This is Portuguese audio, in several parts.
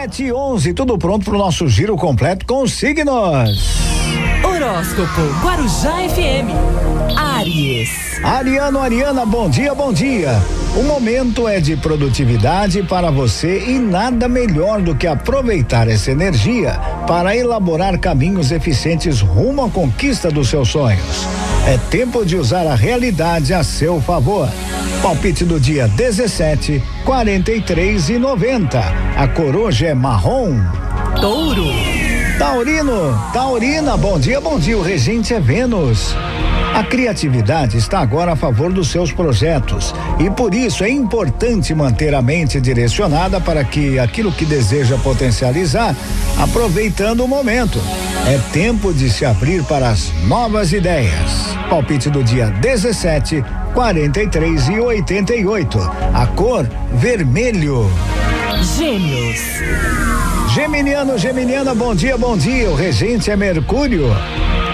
Sete e onze, tudo pronto para o nosso giro completo com os signos. Horóscopo Guarujá FM. Aries. Ariano, Ariana, bom dia, bom dia. O momento é de produtividade para você e nada melhor do que aproveitar essa energia para elaborar caminhos eficientes rumo à conquista dos seus sonhos. É tempo de usar a realidade a seu favor. Palpite do dia 17, 43 e 90. A coroja é marrom. Touro. Taurino, Taurina, bom dia, bom dia. O regente é Vênus. A criatividade está agora a favor dos seus projetos e por isso é importante manter a mente direcionada para que aquilo que deseja potencializar, aproveitando o momento. É tempo de se abrir para as novas ideias. Palpite do dia 17, 43 e 88. A cor vermelho. Gêmeos. Geminiano, Geminiana, bom dia, bom dia. O regente é Mercúrio.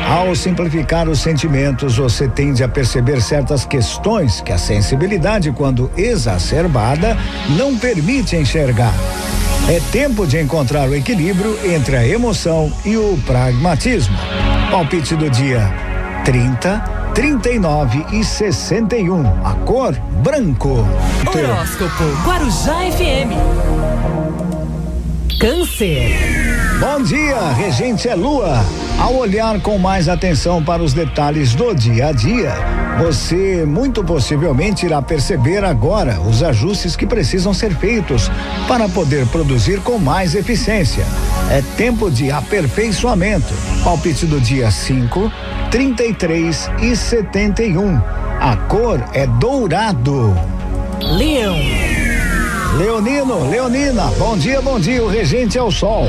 Ao simplificar os sentimentos, você tende a perceber certas questões que a sensibilidade, quando exacerbada, não permite enxergar. É tempo de encontrar o equilíbrio entre a emoção e o pragmatismo. Palpite do dia: 30, 39 e 61. A cor branco. Horóscopo Guarujá FM. Câncer. Bom dia, regente é Lua. Ao olhar com mais atenção para os detalhes do dia a dia, você muito possivelmente irá perceber agora os ajustes que precisam ser feitos para poder produzir com mais eficiência. É tempo de aperfeiçoamento. Palpite do dia 5, 33 e 71. A cor é dourado. Leão. Leonino, Leonina, bom dia, bom dia. O regente é o sol.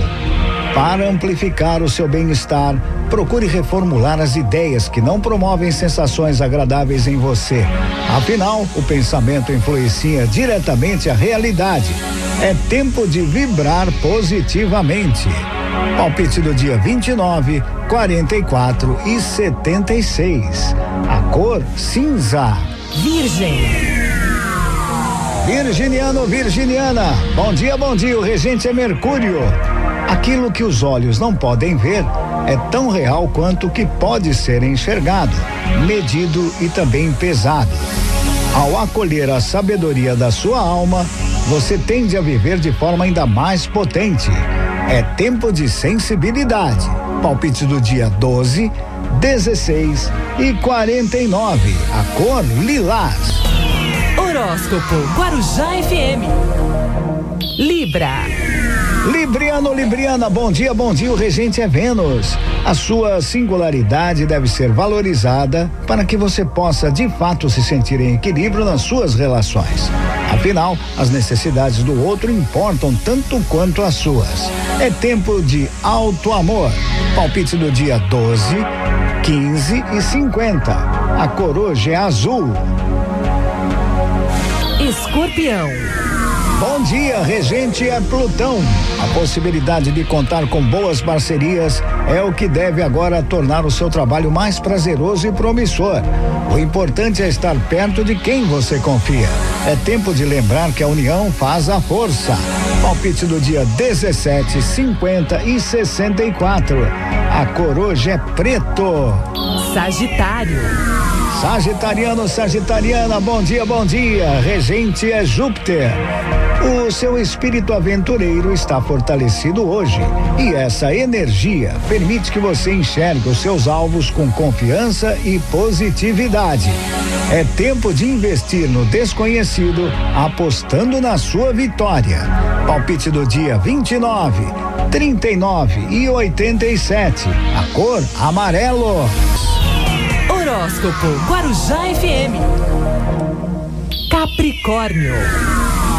Para amplificar o seu bem-estar, procure reformular as ideias que não promovem sensações agradáveis em você. Afinal, o pensamento influencia diretamente a realidade. É tempo de vibrar positivamente. Palpite do dia 29, 44 e 76. A cor cinza. Virgem. Virginiano, Virginiana, bom dia, bom dia. O regente é Mercúrio. Aquilo que os olhos não podem ver é tão real quanto o que pode ser enxergado, medido e também pesado. Ao acolher a sabedoria da sua alma, você tende a viver de forma ainda mais potente. É tempo de sensibilidade. Palpite do dia 12, 16 e 49. A cor lilás. Horóscopo Guarujá FM. Libra. Libriano, Libriana, bom dia, bom dia. O regente é Vênus. A sua singularidade deve ser valorizada para que você possa de fato se sentir em equilíbrio nas suas relações. Afinal, as necessidades do outro importam tanto quanto as suas. É tempo de alto amor. Palpite do dia 12, 15 e 50. A coroja é azul. Escorpião. Bom dia, regente é Plutão. A possibilidade de contar com boas parcerias é o que deve agora tornar o seu trabalho mais prazeroso e promissor. O importante é estar perto de quem você confia. É tempo de lembrar que a união faz a força. Palpite do dia 17, 50 e 64. A coroja é preto. Sagitário. Sagitariano, Sagitariana, bom dia, bom dia. Regente é Júpiter. O seu espírito aventureiro está fortalecido hoje e essa energia permite que você enxergue os seus alvos com confiança e positividade. É tempo de investir no desconhecido, apostando na sua vitória. Palpite do dia 29, 39 e 87. A cor amarelo. Horóscopo Guarujá FM. Capricórnio.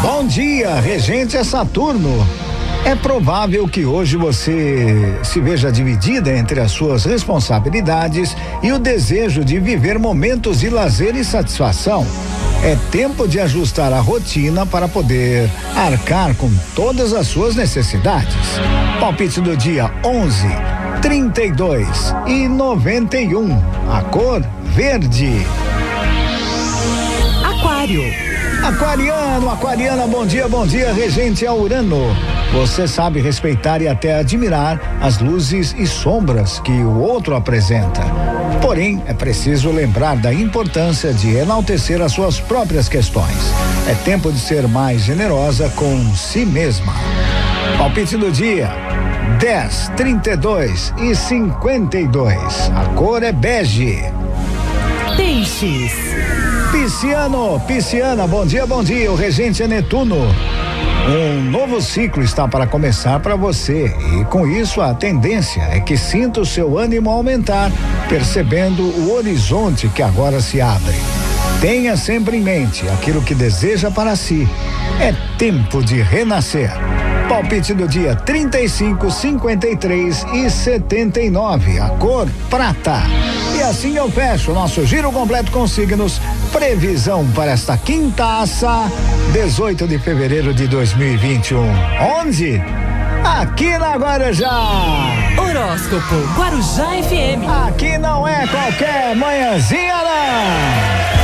Bom dia, regente é Saturno. É provável que hoje você se veja dividida entre as suas responsabilidades e o desejo de viver momentos de lazer e satisfação. É tempo de ajustar a rotina para poder arcar com todas as suas necessidades. Palpite do dia 11, 32 e 91. A cor verde. Aquário. Aquariano, aquariana, bom dia, bom dia, regente é Urano. Você sabe respeitar e até admirar as luzes e sombras que o outro apresenta. Porém, é preciso lembrar da importância de enaltecer as suas próprias questões. É tempo de ser mais generosa com si mesma. Palpite do dia: 10, 32 e 52. A cor é bege. Peixes. Pisciano, Pisciana, bom dia, bom dia. O regente é Netuno. Um novo ciclo está para começar para você e com isso a tendência é que sinta o seu ânimo aumentar, percebendo o horizonte que agora se abre. Tenha sempre em mente aquilo que deseja para si. É tempo de renascer. Palpite do dia 35, 53 e 79. A cor prata. E assim eu fecho nosso giro completo com signos. Previsão para esta quintaça, 18 de fevereiro de 2021. Onde? Aqui na Guarujá. Horóscopo Guarujá FM. Aqui não é qualquer manhãzinha, não.